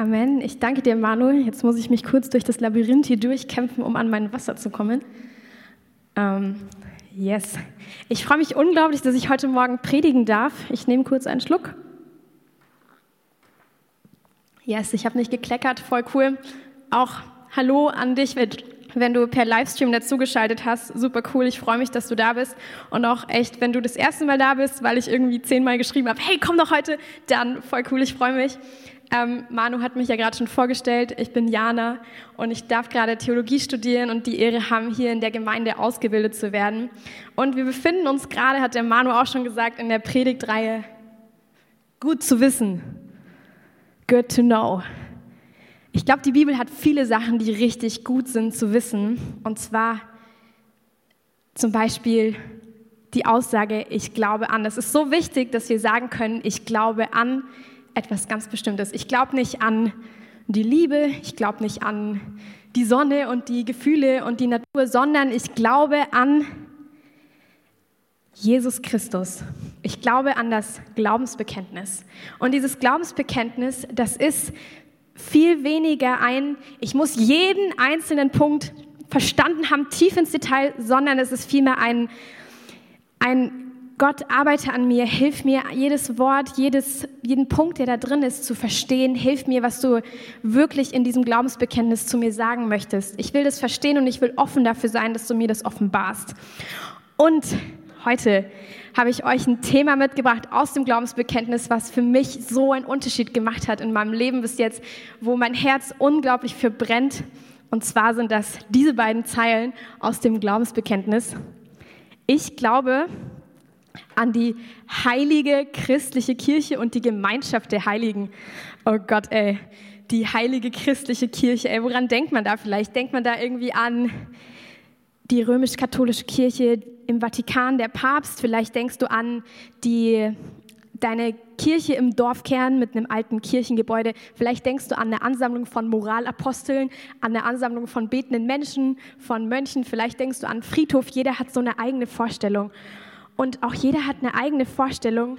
Amen. Ich danke dir, Manu. Jetzt muss ich mich kurz durch das Labyrinth hier durchkämpfen, um an mein Wasser zu kommen. Ähm, yes. Ich freue mich unglaublich, dass ich heute Morgen predigen darf. Ich nehme kurz einen Schluck. Yes, ich habe nicht gekleckert, voll cool. Auch Hallo an dich, wenn du per Livestream dazugeschaltet hast. Super cool, ich freue mich, dass du da bist. Und auch echt, wenn du das erste Mal da bist, weil ich irgendwie zehnmal geschrieben habe, hey, komm doch heute, dann voll cool, ich freue mich. Ähm, Manu hat mich ja gerade schon vorgestellt. Ich bin Jana und ich darf gerade Theologie studieren und die Ehre haben, hier in der Gemeinde ausgebildet zu werden. Und wir befinden uns gerade, hat der Manu auch schon gesagt, in der Predigtreihe Gut zu wissen. Good to know. Ich glaube, die Bibel hat viele Sachen, die richtig gut sind zu wissen. Und zwar zum Beispiel die Aussage, ich glaube an. Es ist so wichtig, dass wir sagen können, ich glaube an etwas ganz Bestimmtes. Ich glaube nicht an die Liebe, ich glaube nicht an die Sonne und die Gefühle und die Natur, sondern ich glaube an Jesus Christus. Ich glaube an das Glaubensbekenntnis. Und dieses Glaubensbekenntnis, das ist viel weniger ein, ich muss jeden einzelnen Punkt verstanden haben, tief ins Detail, sondern es ist vielmehr ein, ein Gott, arbeite an mir, hilf mir, jedes Wort, jedes, jeden Punkt, der da drin ist, zu verstehen. Hilf mir, was du wirklich in diesem Glaubensbekenntnis zu mir sagen möchtest. Ich will das verstehen und ich will offen dafür sein, dass du mir das offenbarst. Und heute habe ich euch ein Thema mitgebracht aus dem Glaubensbekenntnis, was für mich so einen Unterschied gemacht hat in meinem Leben bis jetzt, wo mein Herz unglaublich für brennt. Und zwar sind das diese beiden Zeilen aus dem Glaubensbekenntnis. Ich glaube, an die heilige christliche Kirche und die Gemeinschaft der Heiligen. Oh Gott, ey, die heilige christliche Kirche, ey, woran denkt man da vielleicht? Denkt man da irgendwie an die römisch-katholische Kirche im Vatikan, der Papst? Vielleicht denkst du an die deine Kirche im Dorfkern mit einem alten Kirchengebäude. Vielleicht denkst du an eine Ansammlung von Moralaposteln, an eine Ansammlung von betenden Menschen, von Mönchen. Vielleicht denkst du an Friedhof. Jeder hat so eine eigene Vorstellung. Und auch jeder hat eine eigene Vorstellung,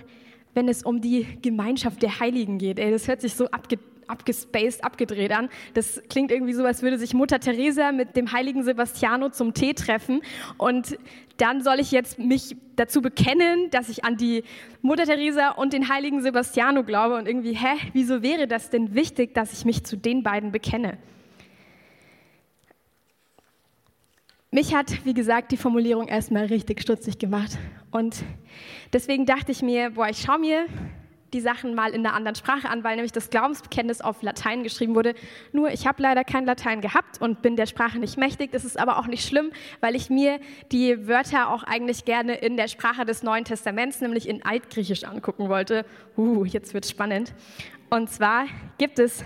wenn es um die Gemeinschaft der Heiligen geht. Ey, das hört sich so abge abgespaced, abgedreht an. Das klingt irgendwie so, als würde sich Mutter Teresa mit dem heiligen Sebastiano zum Tee treffen. Und dann soll ich jetzt mich dazu bekennen, dass ich an die Mutter Teresa und den heiligen Sebastiano glaube. Und irgendwie, hä, wieso wäre das denn wichtig, dass ich mich zu den beiden bekenne? Mich hat, wie gesagt, die Formulierung erstmal richtig stutzig gemacht. Und deswegen dachte ich mir, boah, ich schaue mir die Sachen mal in einer anderen Sprache an, weil nämlich das Glaubensbekenntnis auf Latein geschrieben wurde. Nur ich habe leider kein Latein gehabt und bin der Sprache nicht mächtig. Das ist aber auch nicht schlimm, weil ich mir die Wörter auch eigentlich gerne in der Sprache des Neuen Testaments, nämlich in Altgriechisch angucken wollte. Uh, jetzt wird spannend. Und zwar gibt es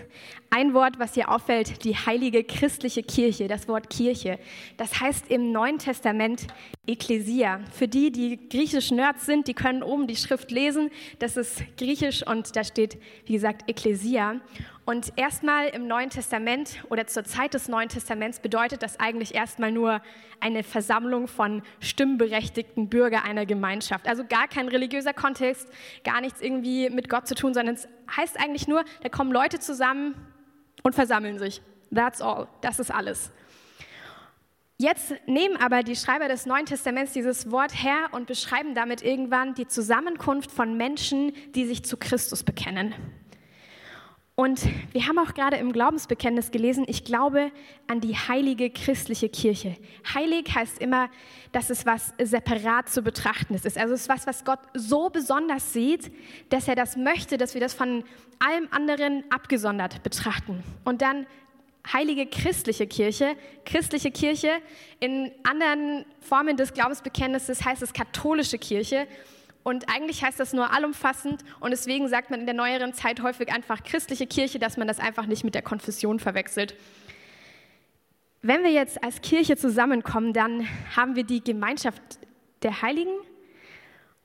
ein Wort, was hier auffällt, die heilige christliche Kirche, das Wort Kirche. Das heißt im Neuen Testament Ekklesia. Für die, die griechisch Nerds sind, die können oben die Schrift lesen. Das ist griechisch und da steht, wie gesagt, Ekklesia. Und erstmal im Neuen Testament oder zur Zeit des Neuen Testaments bedeutet das eigentlich erstmal nur eine Versammlung von stimmberechtigten Bürgern einer Gemeinschaft. Also gar kein religiöser Kontext, gar nichts irgendwie mit Gott zu tun, sondern es heißt eigentlich nur, da kommen Leute zusammen und versammeln sich. That's all. Das ist alles. Jetzt nehmen aber die Schreiber des Neuen Testaments dieses Wort her und beschreiben damit irgendwann die Zusammenkunft von Menschen, die sich zu Christus bekennen. Und wir haben auch gerade im Glaubensbekenntnis gelesen, ich glaube an die heilige christliche Kirche. Heilig heißt immer, dass es was separat zu betrachten ist. Also es ist was, was Gott so besonders sieht, dass er das möchte, dass wir das von allem anderen abgesondert betrachten. Und dann heilige christliche Kirche. Christliche Kirche in anderen Formen des Glaubensbekenntnisses heißt es katholische Kirche. Und eigentlich heißt das nur allumfassend und deswegen sagt man in der neueren Zeit häufig einfach christliche Kirche, dass man das einfach nicht mit der Konfession verwechselt. Wenn wir jetzt als Kirche zusammenkommen, dann haben wir die Gemeinschaft der Heiligen.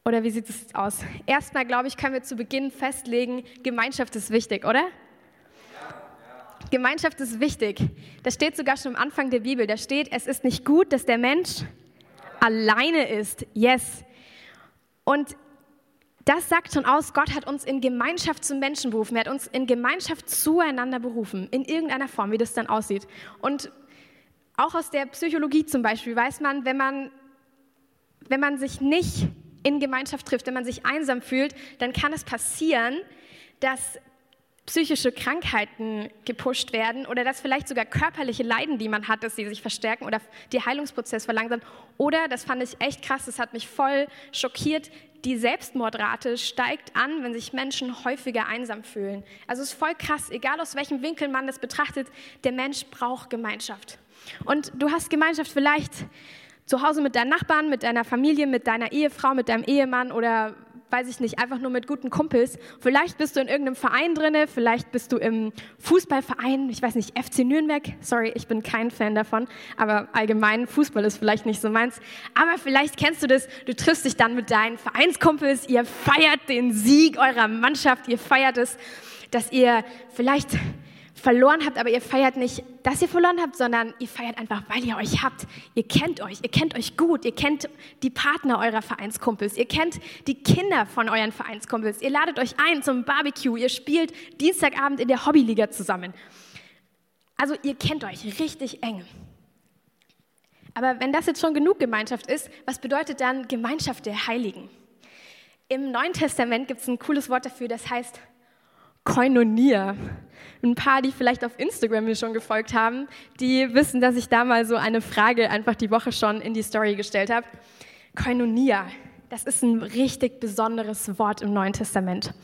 Oder wie sieht es aus? Erstmal, glaube ich, können wir zu Beginn festlegen, Gemeinschaft ist wichtig, oder? Gemeinschaft ist wichtig. Das steht sogar schon am Anfang der Bibel. Da steht, es ist nicht gut, dass der Mensch alleine ist. Yes. Und das sagt schon aus, Gott hat uns in Gemeinschaft zum Menschen berufen. Er hat uns in Gemeinschaft zueinander berufen, in irgendeiner Form, wie das dann aussieht. Und auch aus der Psychologie zum Beispiel weiß man, wenn man, wenn man sich nicht in Gemeinschaft trifft, wenn man sich einsam fühlt, dann kann es passieren, dass psychische Krankheiten gepusht werden oder dass vielleicht sogar körperliche Leiden, die man hat, dass sie sich verstärken oder der Heilungsprozess verlangsamt. Oder, das fand ich echt krass, das hat mich voll schockiert, die Selbstmordrate steigt an, wenn sich Menschen häufiger einsam fühlen. Also es ist voll krass, egal aus welchem Winkel man das betrachtet, der Mensch braucht Gemeinschaft. Und du hast Gemeinschaft vielleicht zu Hause mit deinen Nachbarn, mit deiner Familie, mit deiner Ehefrau, mit deinem Ehemann oder weiß ich nicht, einfach nur mit guten Kumpels. Vielleicht bist du in irgendeinem Verein drinne, vielleicht bist du im Fußballverein, ich weiß nicht, FC Nürnberg. Sorry, ich bin kein Fan davon, aber allgemein Fußball ist vielleicht nicht so meins. Aber vielleicht kennst du das, du triffst dich dann mit deinen Vereinskumpels, ihr feiert den Sieg eurer Mannschaft, ihr feiert es, dass ihr vielleicht verloren habt, aber ihr feiert nicht, dass ihr verloren habt, sondern ihr feiert einfach, weil ihr euch habt. Ihr kennt euch, ihr kennt euch gut, ihr kennt die Partner eurer Vereinskumpels, ihr kennt die Kinder von euren Vereinskumpels, ihr ladet euch ein zum Barbecue, ihr spielt Dienstagabend in der Hobbyliga zusammen. Also ihr kennt euch richtig eng. Aber wenn das jetzt schon genug Gemeinschaft ist, was bedeutet dann Gemeinschaft der Heiligen? Im Neuen Testament gibt es ein cooles Wort dafür, das heißt Koinonia. Ein paar, die vielleicht auf Instagram mir schon gefolgt haben, die wissen, dass ich da mal so eine Frage einfach die Woche schon in die Story gestellt habe. Koinonia, das ist ein richtig besonderes Wort im Neuen Testament.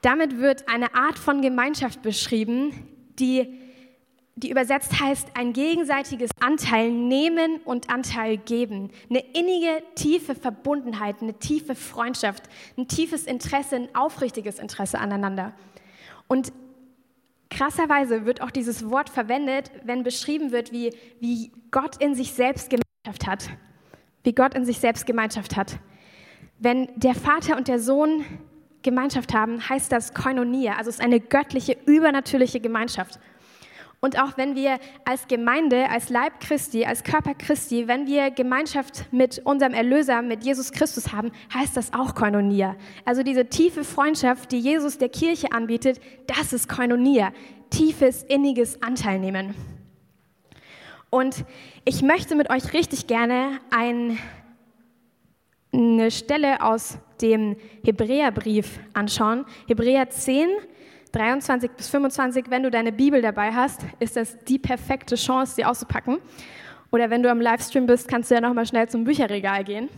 Damit wird eine Art von Gemeinschaft beschrieben, die, die übersetzt heißt, ein gegenseitiges Anteil nehmen und Anteil geben. Eine innige, tiefe Verbundenheit, eine tiefe Freundschaft, ein tiefes Interesse, ein aufrichtiges Interesse aneinander. Und krasserweise wird auch dieses Wort verwendet, wenn beschrieben wird, wie, wie Gott in sich selbst Gemeinschaft hat. Wie Gott in sich selbst Gemeinschaft hat. Wenn der Vater und der Sohn Gemeinschaft haben, heißt das Koinonia, also es ist eine göttliche, übernatürliche Gemeinschaft. Und auch wenn wir als Gemeinde, als Leib Christi, als Körper Christi, wenn wir Gemeinschaft mit unserem Erlöser, mit Jesus Christus haben, heißt das auch Koinonia. Also diese tiefe Freundschaft, die Jesus der Kirche anbietet, das ist Koinonia. Tiefes, inniges Anteilnehmen. Und ich möchte mit euch richtig gerne ein, eine Stelle aus dem Hebräerbrief anschauen. Hebräer 10, 23 bis 25, wenn du deine Bibel dabei hast, ist das die perfekte Chance, sie auszupacken. Oder wenn du am Livestream bist, kannst du ja nochmal schnell zum Bücherregal gehen.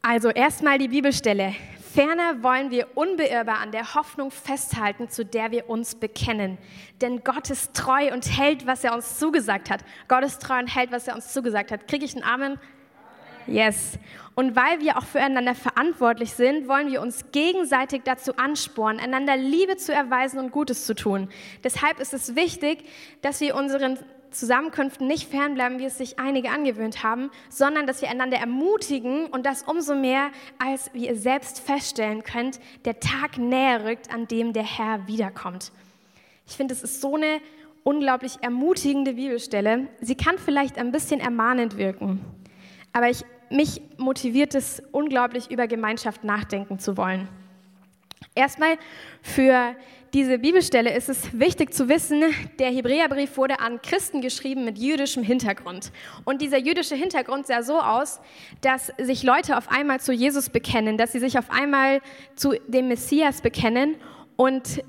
Also erstmal die Bibelstelle. Ferner wollen wir unbeirrbar an der Hoffnung festhalten, zu der wir uns bekennen. Denn Gott ist treu und hält, was er uns zugesagt hat. Gott ist treu und hält, was er uns zugesagt hat. Kriege ich einen Amen? Yes. Und weil wir auch füreinander verantwortlich sind, wollen wir uns gegenseitig dazu anspornen, einander Liebe zu erweisen und Gutes zu tun. Deshalb ist es wichtig, dass wir unseren Zusammenkünften nicht fernbleiben, wie es sich einige angewöhnt haben, sondern dass wir einander ermutigen und das umso mehr, als wie ihr selbst feststellen könnt, der Tag näher rückt, an dem der Herr wiederkommt. Ich finde, es ist so eine unglaublich ermutigende Bibelstelle. Sie kann vielleicht ein bisschen ermahnend wirken, aber ich mich motiviert es unglaublich, über Gemeinschaft nachdenken zu wollen. Erstmal für diese Bibelstelle ist es wichtig zu wissen, der Hebräerbrief wurde an Christen geschrieben mit jüdischem Hintergrund. Und dieser jüdische Hintergrund sah so aus, dass sich Leute auf einmal zu Jesus bekennen, dass sie sich auf einmal zu dem Messias bekennen und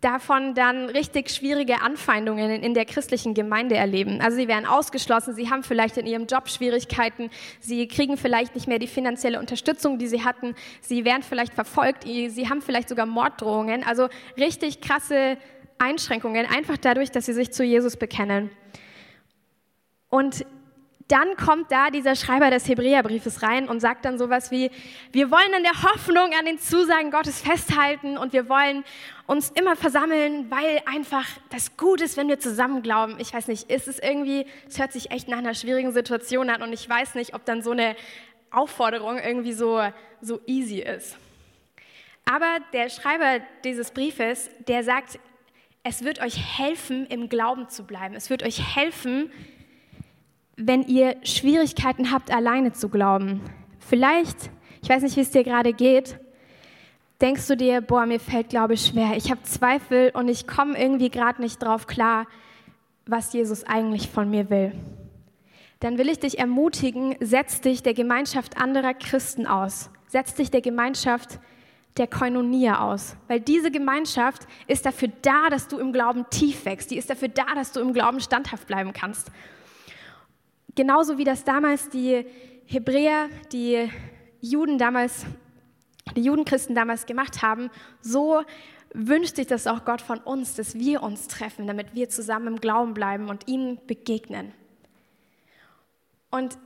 davon dann richtig schwierige Anfeindungen in der christlichen Gemeinde erleben. Also sie werden ausgeschlossen, sie haben vielleicht in ihrem Job Schwierigkeiten, sie kriegen vielleicht nicht mehr die finanzielle Unterstützung, die sie hatten, sie werden vielleicht verfolgt, sie haben vielleicht sogar Morddrohungen. Also richtig krasse Einschränkungen, einfach dadurch, dass sie sich zu Jesus bekennen. Und dann kommt da dieser Schreiber des Hebräerbriefes rein und sagt dann sowas wie, wir wollen an der Hoffnung, an den Zusagen Gottes festhalten und wir wollen uns immer versammeln, weil einfach das gut ist, wenn wir zusammen glauben. Ich weiß nicht, ist es irgendwie, es hört sich echt nach einer schwierigen Situation an und ich weiß nicht, ob dann so eine Aufforderung irgendwie so, so easy ist. Aber der Schreiber dieses Briefes, der sagt, es wird euch helfen, im Glauben zu bleiben. Es wird euch helfen, wenn ihr Schwierigkeiten habt, alleine zu glauben. Vielleicht, Ich weiß nicht, wie es dir gerade geht. Denkst du dir, boah, mir fällt Glaube schwer, ich habe Zweifel und ich komme irgendwie gerade nicht drauf klar, was Jesus eigentlich von mir will? Dann will ich dich ermutigen, setz dich der Gemeinschaft anderer Christen aus. Setz dich der Gemeinschaft der Koinonia aus. Weil diese Gemeinschaft ist dafür da, dass du im Glauben tief wächst. Die ist dafür da, dass du im Glauben standhaft bleiben kannst. Genauso wie das damals die Hebräer, die Juden damals, die Judenchristen damals gemacht haben, so wünscht sich das auch Gott von uns, dass wir uns treffen, damit wir zusammen im Glauben bleiben und ihm begegnen. Und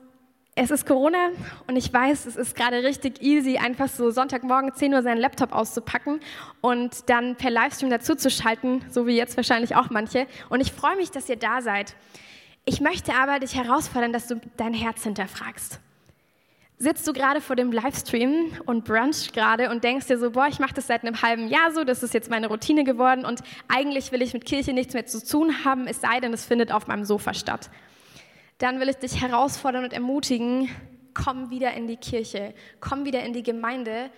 es ist Corona und ich weiß, es ist gerade richtig easy, einfach so Sonntagmorgen 10 Uhr seinen Laptop auszupacken und dann per Livestream dazuzuschalten, so wie jetzt wahrscheinlich auch manche. Und ich freue mich, dass ihr da seid. Ich möchte aber dich herausfordern, dass du dein Herz hinterfragst. Sitzt du gerade vor dem Livestream und brunch gerade und denkst dir so, boah, ich mache das seit einem halben Jahr so, das ist jetzt meine Routine geworden und eigentlich will ich mit Kirche nichts mehr zu tun haben, es sei denn, es findet auf meinem Sofa statt dann will ich dich herausfordern und ermutigen, komm wieder in die Kirche, komm wieder in die Gemeinde,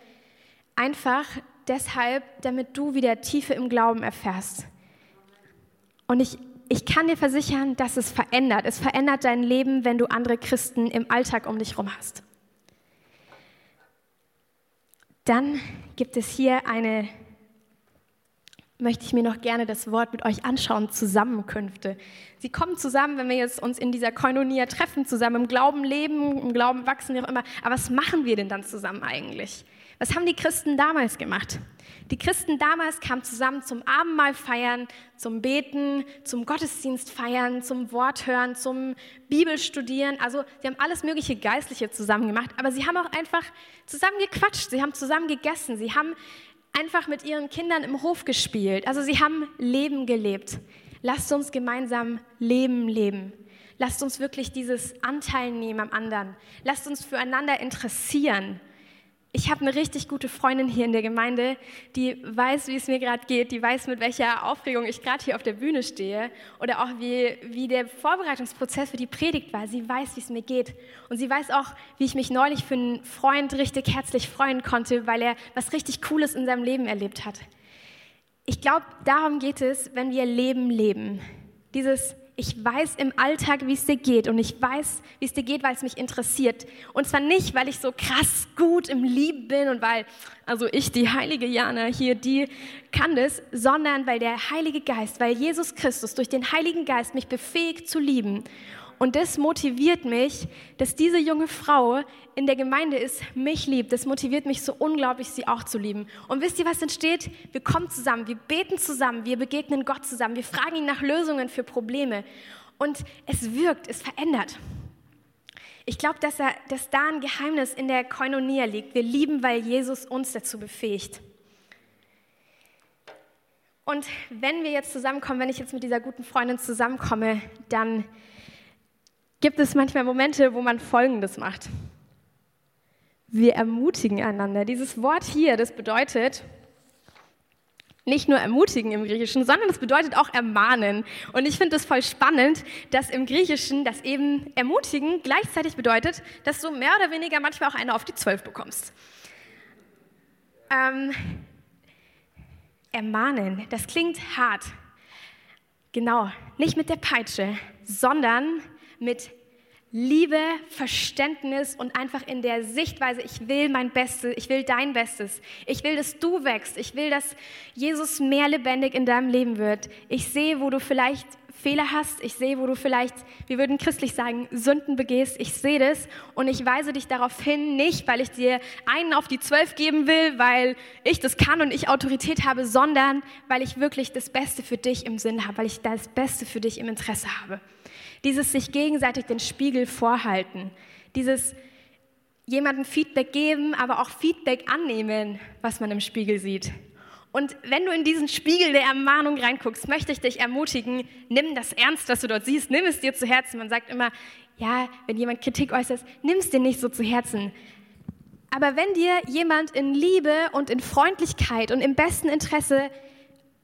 einfach deshalb, damit du wieder Tiefe im Glauben erfährst. Und ich, ich kann dir versichern, dass es verändert. Es verändert dein Leben, wenn du andere Christen im Alltag um dich herum hast. Dann gibt es hier eine möchte ich mir noch gerne das Wort mit euch anschauen, Zusammenkünfte. Sie kommen zusammen, wenn wir jetzt uns in dieser Koinonia treffen, zusammen im Glauben leben, im Glauben wachsen, wie auch immer. Aber was machen wir denn dann zusammen eigentlich? Was haben die Christen damals gemacht? Die Christen damals kamen zusammen zum Abendmahl feiern, zum Beten, zum Gottesdienst feiern, zum Wort hören, zum Bibelstudieren. Also sie haben alles mögliche Geistliche zusammen gemacht, aber sie haben auch einfach zusammen gequatscht, sie haben zusammen gegessen, sie haben einfach mit ihren Kindern im Hof gespielt. Also sie haben Leben gelebt. Lasst uns gemeinsam Leben leben. Lasst uns wirklich dieses Anteil nehmen am anderen. Lasst uns füreinander interessieren. Ich habe eine richtig gute Freundin hier in der Gemeinde, die weiß, wie es mir gerade geht, die weiß, mit welcher Aufregung ich gerade hier auf der Bühne stehe oder auch wie, wie der Vorbereitungsprozess für die Predigt war. Sie weiß, wie es mir geht. Und sie weiß auch, wie ich mich neulich für einen Freund richtig herzlich freuen konnte, weil er was richtig Cooles in seinem Leben erlebt hat. Ich glaube, darum geht es, wenn wir Leben leben. Dieses ich weiß im Alltag, wie es dir geht und ich weiß, wie es dir geht, weil es mich interessiert. Und zwar nicht, weil ich so krass gut im Lieb bin und weil, also ich, die heilige Jana hier, die kann das, sondern weil der Heilige Geist, weil Jesus Christus durch den Heiligen Geist mich befähigt zu lieben und das motiviert mich, dass diese junge Frau in der Gemeinde ist, mich liebt. Das motiviert mich so unglaublich, sie auch zu lieben. Und wisst ihr, was entsteht? Wir kommen zusammen, wir beten zusammen, wir begegnen Gott zusammen, wir fragen ihn nach Lösungen für Probleme. Und es wirkt, es verändert. Ich glaube, dass, dass da ein Geheimnis in der Koinonia liegt. Wir lieben, weil Jesus uns dazu befähigt. Und wenn wir jetzt zusammenkommen, wenn ich jetzt mit dieser guten Freundin zusammenkomme, dann gibt es manchmal Momente, wo man Folgendes macht. Wir ermutigen einander. Dieses Wort hier, das bedeutet nicht nur ermutigen im Griechischen, sondern es bedeutet auch ermahnen. Und ich finde es voll spannend, dass im Griechischen das eben ermutigen gleichzeitig bedeutet, dass du mehr oder weniger manchmal auch eine auf die Zwölf bekommst. Ähm, ermahnen, das klingt hart. Genau, nicht mit der Peitsche, sondern mit Liebe, Verständnis und einfach in der Sichtweise, ich will mein Bestes, ich will dein Bestes. Ich will, dass du wächst. Ich will, dass Jesus mehr lebendig in deinem Leben wird. Ich sehe, wo du vielleicht Fehler hast. Ich sehe, wo du vielleicht, wir würden christlich sagen, Sünden begehst. Ich sehe das und ich weise dich darauf hin, nicht, weil ich dir einen auf die zwölf geben will, weil ich das kann und ich Autorität habe, sondern weil ich wirklich das Beste für dich im Sinn habe, weil ich das Beste für dich im Interesse habe. Dieses sich gegenseitig den Spiegel vorhalten, dieses jemandem Feedback geben, aber auch Feedback annehmen, was man im Spiegel sieht. Und wenn du in diesen Spiegel der Ermahnung reinguckst, möchte ich dich ermutigen, nimm das ernst, was du dort siehst, nimm es dir zu Herzen. Man sagt immer, ja, wenn jemand Kritik äußert, nimm es dir nicht so zu Herzen. Aber wenn dir jemand in Liebe und in Freundlichkeit und im besten Interesse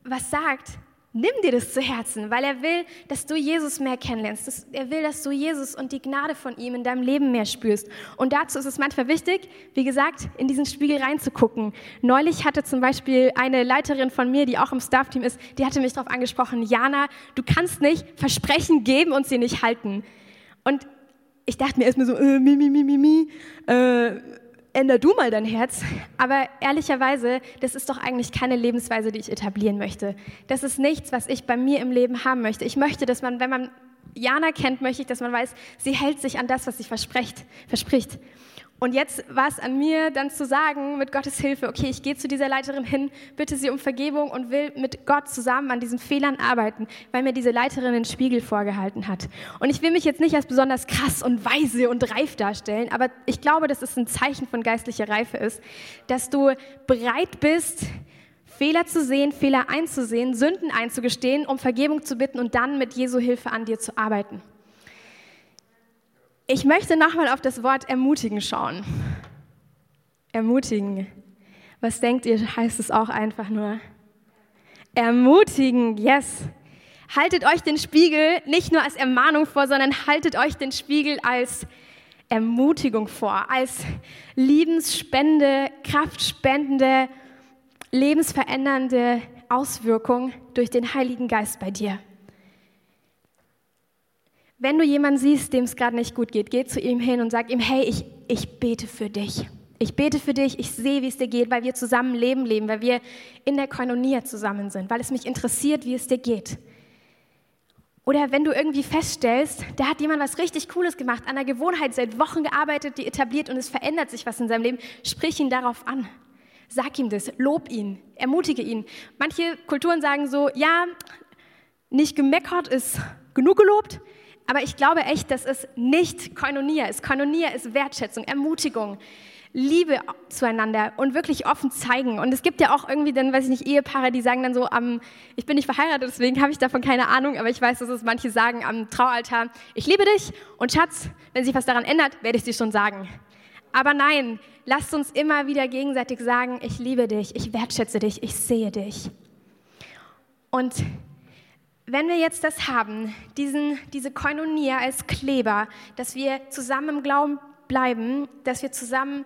was sagt, nimm dir das zu Herzen, weil er will, dass du Jesus mehr kennenlernst. er will, dass du Jesus und die Gnade von ihm in deinem Leben mehr spürst. Und dazu ist es manchmal wichtig, wie gesagt, in diesen Spiegel reinzugucken. Neulich hatte zum Beispiel eine Leiterin von mir, die auch im Staff-Team ist, die hatte mich darauf angesprochen, Jana, du kannst nicht Versprechen geben und sie nicht halten. Und ich dachte mir erstmal so, äh, mi, mi, mi, mi, mi, äh, änder du mal dein Herz. Aber ehrlicherweise, das ist doch eigentlich keine Lebensweise, die ich etablieren möchte. Das ist nichts, was ich bei mir im Leben haben möchte. Ich möchte, dass man, wenn man Jana kennt, möchte ich, dass man weiß, sie hält sich an das, was sie verspricht. verspricht. Und jetzt war es an mir, dann zu sagen, mit Gottes Hilfe, okay, ich gehe zu dieser Leiterin hin, bitte sie um Vergebung und will mit Gott zusammen an diesen Fehlern arbeiten, weil mir diese Leiterin den Spiegel vorgehalten hat. Und ich will mich jetzt nicht als besonders krass und weise und reif darstellen, aber ich glaube, dass es ein Zeichen von geistlicher Reife ist, dass du bereit bist, Fehler zu sehen, Fehler einzusehen, Sünden einzugestehen, um Vergebung zu bitten und dann mit Jesu Hilfe an dir zu arbeiten. Ich möchte nochmal auf das Wort ermutigen schauen. Ermutigen. Was denkt ihr, heißt es auch einfach nur? Ermutigen, yes. Haltet euch den Spiegel nicht nur als Ermahnung vor, sondern haltet euch den Spiegel als Ermutigung vor, als liebensspende, kraftspendende, lebensverändernde Auswirkung durch den Heiligen Geist bei dir. Wenn du jemanden siehst, dem es gerade nicht gut geht, geh zu ihm hin und sag ihm, hey, ich, ich bete für dich. Ich bete für dich, ich sehe, wie es dir geht, weil wir zusammen Leben leben, weil wir in der Koinonia zusammen sind, weil es mich interessiert, wie es dir geht. Oder wenn du irgendwie feststellst, da hat jemand was richtig Cooles gemacht, an einer Gewohnheit seit Wochen gearbeitet, die etabliert und es verändert sich was in seinem Leben, sprich ihn darauf an. Sag ihm das, lob ihn, ermutige ihn. Manche Kulturen sagen so, ja, nicht gemeckert ist genug gelobt, aber ich glaube echt, dass es nicht Koinonia ist. Koinonia ist Wertschätzung, Ermutigung, Liebe zueinander und wirklich offen zeigen. Und es gibt ja auch irgendwie dann, weiß ich nicht, Ehepaare, die sagen dann so am, ich bin nicht verheiratet, deswegen habe ich davon keine Ahnung, aber ich weiß, dass es manche sagen am Traualtar, ich liebe dich und Schatz, wenn sich was daran ändert, werde ich dir schon sagen. Aber nein, lasst uns immer wieder gegenseitig sagen, ich liebe dich, ich wertschätze dich, ich sehe dich. Und wenn wir jetzt das haben, diesen, diese Koinonia als Kleber, dass wir zusammen im Glauben bleiben, dass wir zusammen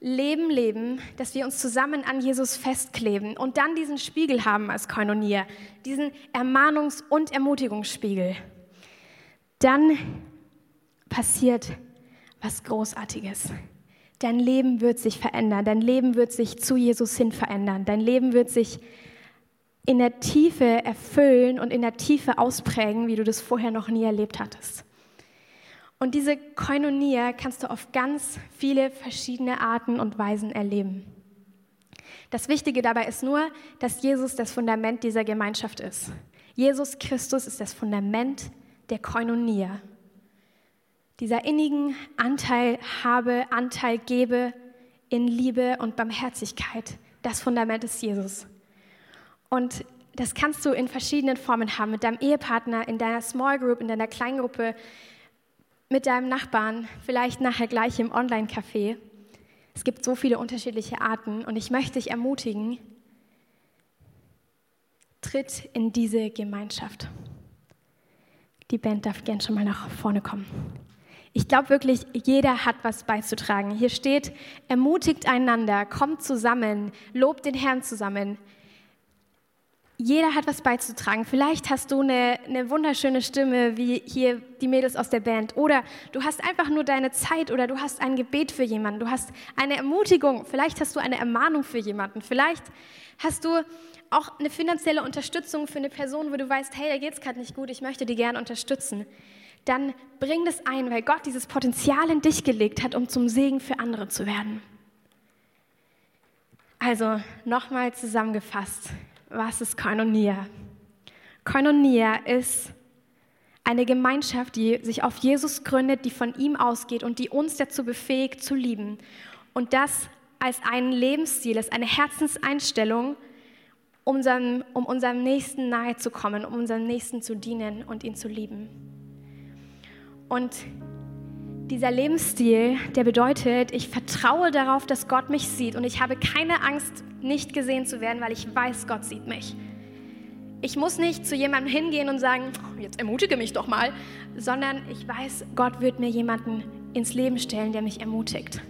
Leben leben, dass wir uns zusammen an Jesus festkleben und dann diesen Spiegel haben als Koinonia, diesen Ermahnungs- und Ermutigungsspiegel, dann passiert was Großartiges. Dein Leben wird sich verändern, dein Leben wird sich zu Jesus hin verändern, dein Leben wird sich in der Tiefe erfüllen und in der Tiefe ausprägen, wie du das vorher noch nie erlebt hattest. Und diese Koinonia kannst du auf ganz viele verschiedene Arten und Weisen erleben. Das Wichtige dabei ist nur, dass Jesus das Fundament dieser Gemeinschaft ist. Jesus Christus ist das Fundament der Koinonia. Dieser innigen Anteil habe, Anteil gebe in Liebe und Barmherzigkeit. Das Fundament ist Jesus. Und das kannst du in verschiedenen Formen haben, mit deinem Ehepartner, in deiner Small Group, in deiner Kleingruppe, mit deinem Nachbarn, vielleicht nachher gleich im Online-Café. Es gibt so viele unterschiedliche Arten und ich möchte dich ermutigen, tritt in diese Gemeinschaft. Die Band darf gern schon mal nach vorne kommen. Ich glaube wirklich, jeder hat was beizutragen. Hier steht, ermutigt einander, kommt zusammen, lobt den Herrn zusammen, jeder hat was beizutragen. Vielleicht hast du eine, eine, wunderschöne Stimme, wie hier die Mädels aus der Band. Oder du hast einfach nur deine Zeit oder du hast ein Gebet für jemanden. Du hast eine Ermutigung. Vielleicht hast du eine Ermahnung für jemanden. Vielleicht hast du auch eine finanzielle Unterstützung für eine Person, wo du weißt, hey, da geht es gerade nicht gut, ich möchte die gerne unterstützen. Dann bring das ein, weil Gott dieses Potenzial in dich gelegt hat, um zum Segen für andere zu werden. Also nochmal zusammengefasst was ist Koinonia? Koinonia ist eine Gemeinschaft, die sich auf Jesus gründet, die von ihm ausgeht und die uns dazu befähigt zu lieben. Und das als einen Lebensstil, als eine Herzenseinstellung, um unserem, um unserem Nächsten nahe zu kommen, um unserem Nächsten zu dienen und ihn zu lieben. Und dieser Lebensstil, der bedeutet, ich vertraue darauf, dass Gott mich sieht und ich habe keine Angst, nicht gesehen zu werden, weil ich weiß, Gott sieht mich. Ich muss nicht zu jemandem hingehen und sagen, oh, jetzt ermutige mich doch mal, sondern ich weiß, Gott wird mir jemanden ins Leben stellen, der mich ermutigt.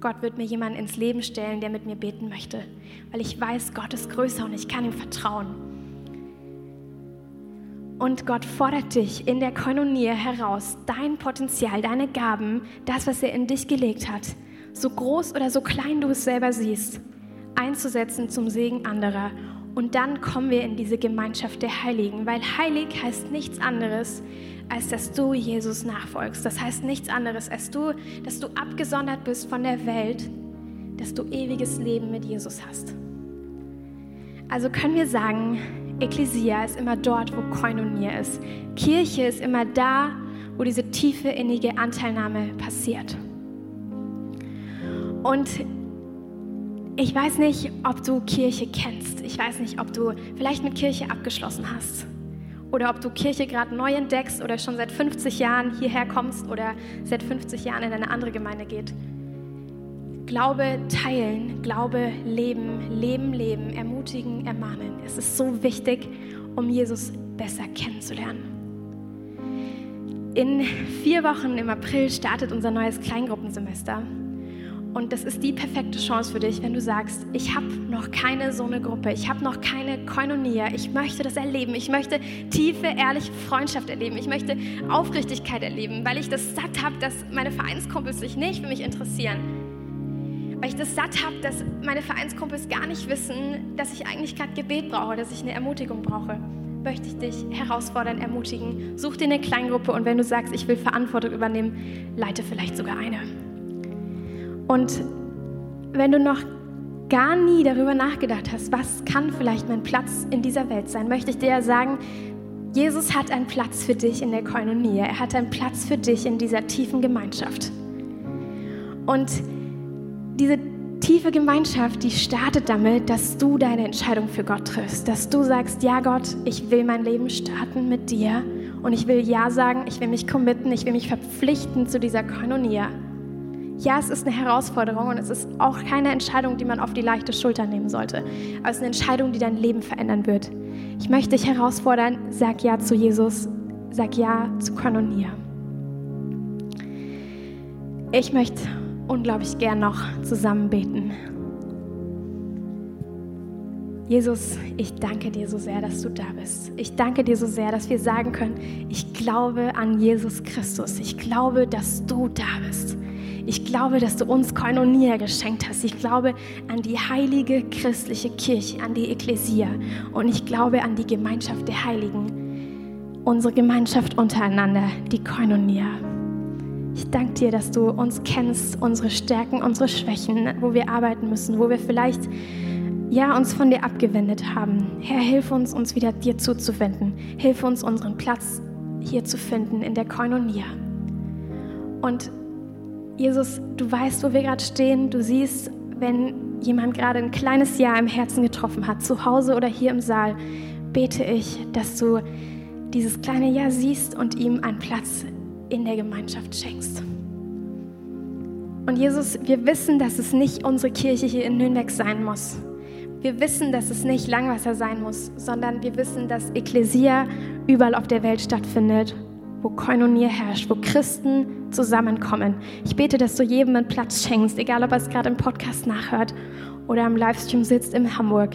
Gott wird mir jemanden ins Leben stellen, der mit mir beten möchte, weil ich weiß, Gott ist größer und ich kann ihm vertrauen. Und Gott fordert dich in der Koinonie heraus, dein Potenzial, deine Gaben, das, was er in dich gelegt hat, so groß oder so klein du es selber siehst, einzusetzen zum Segen anderer und dann kommen wir in diese Gemeinschaft der Heiligen, weil heilig heißt nichts anderes, als dass du Jesus nachfolgst. Das heißt nichts anderes, als du, dass du abgesondert bist von der Welt, dass du ewiges Leben mit Jesus hast. Also können wir sagen, Ekklesia ist immer dort, wo Koinonia ist. Kirche ist immer da, wo diese tiefe innige Anteilnahme passiert. Und ich weiß nicht, ob du Kirche kennst. Ich weiß nicht, ob du vielleicht mit Kirche abgeschlossen hast. Oder ob du Kirche gerade neu entdeckst oder schon seit 50 Jahren hierher kommst oder seit 50 Jahren in eine andere Gemeinde geht. Glaube teilen, Glaube leben, Leben leben, ermutigen, ermahnen. Es ist so wichtig, um Jesus besser kennenzulernen. In vier Wochen im April startet unser neues Kleingruppensemester. Und das ist die perfekte Chance für dich, wenn du sagst, ich habe noch keine so eine Gruppe, ich habe noch keine Koinonia, ich möchte das erleben, ich möchte tiefe, ehrliche Freundschaft erleben, ich möchte Aufrichtigkeit erleben, weil ich das satt habe, dass meine Vereinskumpels sich nicht für mich interessieren. Weil ich das satt habe, dass meine Vereinskumpels gar nicht wissen, dass ich eigentlich gerade Gebet brauche, dass ich eine Ermutigung brauche möchte ich dich herausfordern, ermutigen. Such dir eine Kleingruppe und wenn du sagst, ich will Verantwortung übernehmen, leite vielleicht sogar eine. Und wenn du noch gar nie darüber nachgedacht hast, was kann vielleicht mein Platz in dieser Welt sein, möchte ich dir ja sagen, Jesus hat einen Platz für dich in der Koinonie. Er hat einen Platz für dich in dieser tiefen Gemeinschaft. Und diese tiefe Gemeinschaft, die startet damit, dass du deine Entscheidung für Gott triffst. Dass du sagst, ja Gott, ich will mein Leben starten mit dir. Und ich will Ja sagen, ich will mich committen, ich will mich verpflichten zu dieser Koinonia. Ja, es ist eine Herausforderung und es ist auch keine Entscheidung, die man auf die leichte Schulter nehmen sollte. Aber es ist eine Entscheidung, die dein Leben verändern wird. Ich möchte dich herausfordern, sag Ja zu Jesus, sag Ja zu Koinonia. Ich möchte unglaublich gern noch zusammen beten. Jesus, ich danke dir so sehr, dass du da bist. Ich danke dir so sehr, dass wir sagen können, ich glaube an Jesus Christus. Ich glaube, dass du da bist. Ich glaube, dass du uns Koinonia geschenkt hast. Ich glaube an die heilige christliche Kirche, an die Ekklesia. Und ich glaube an die Gemeinschaft der Heiligen. Unsere Gemeinschaft untereinander, die Koinonia. Ich danke dir, dass du uns kennst, unsere Stärken, unsere Schwächen, wo wir arbeiten müssen, wo wir vielleicht ja, uns von dir abgewendet haben. Herr, hilf uns, uns wieder dir zuzuwenden. Hilf uns, unseren Platz hier zu finden in der Koinonia. Und Jesus, du weißt, wo wir gerade stehen. Du siehst, wenn jemand gerade ein kleines Ja im Herzen getroffen hat, zu Hause oder hier im Saal, bete ich, dass du dieses kleine Ja siehst und ihm einen Platz in der Gemeinschaft schenkst. Und Jesus, wir wissen, dass es nicht unsere Kirche hier in Nürnberg sein muss. Wir wissen, dass es nicht Langwasser sein muss, sondern wir wissen, dass Ekklesia überall auf der Welt stattfindet wo Koinonie herrscht, wo Christen zusammenkommen. Ich bete, dass du jedem einen Platz schenkst, egal ob er es gerade im Podcast nachhört oder im Livestream sitzt in Hamburg.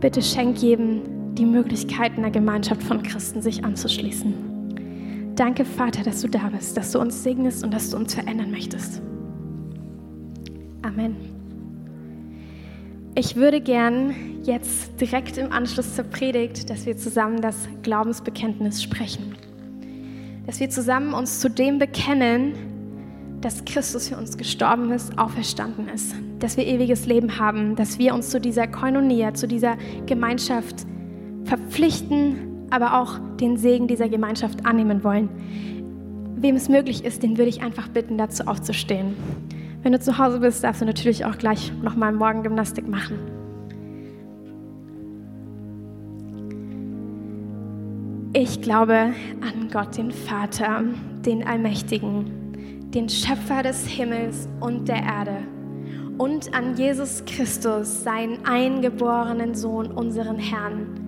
Bitte schenk jedem die Möglichkeit, in der Gemeinschaft von Christen sich anzuschließen. Danke, Vater, dass du da bist, dass du uns segnest und dass du uns verändern möchtest. Amen. Ich würde gern jetzt direkt im Anschluss zur Predigt, dass wir zusammen das Glaubensbekenntnis sprechen dass wir zusammen uns zu dem bekennen, dass Christus für uns gestorben ist, auferstanden ist, dass wir ewiges Leben haben, dass wir uns zu dieser Koinonia, zu dieser Gemeinschaft verpflichten, aber auch den Segen dieser Gemeinschaft annehmen wollen. Wem es möglich ist, den würde ich einfach bitten, dazu aufzustehen. Wenn du zu Hause bist, darfst du natürlich auch gleich nochmal Morgengymnastik machen. Ich glaube an Gott, den Vater, den Allmächtigen, den Schöpfer des Himmels und der Erde und an Jesus Christus, seinen eingeborenen Sohn, unseren Herrn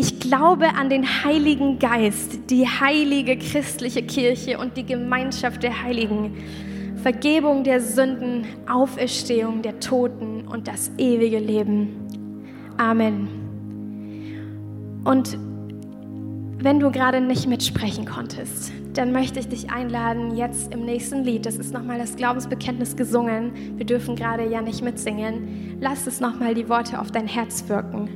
Ich glaube an den Heiligen Geist, die heilige christliche Kirche und die Gemeinschaft der Heiligen, Vergebung der Sünden, Auferstehung der Toten und das ewige Leben. Amen. Und wenn du gerade nicht mitsprechen konntest, dann möchte ich dich einladen, jetzt im nächsten Lied, das ist nochmal das Glaubensbekenntnis gesungen, wir dürfen gerade ja nicht mitsingen, lass es nochmal die Worte auf dein Herz wirken.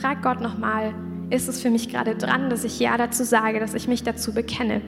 Frag Gott nochmal, ist es für mich gerade dran, dass ich Ja dazu sage, dass ich mich dazu bekenne.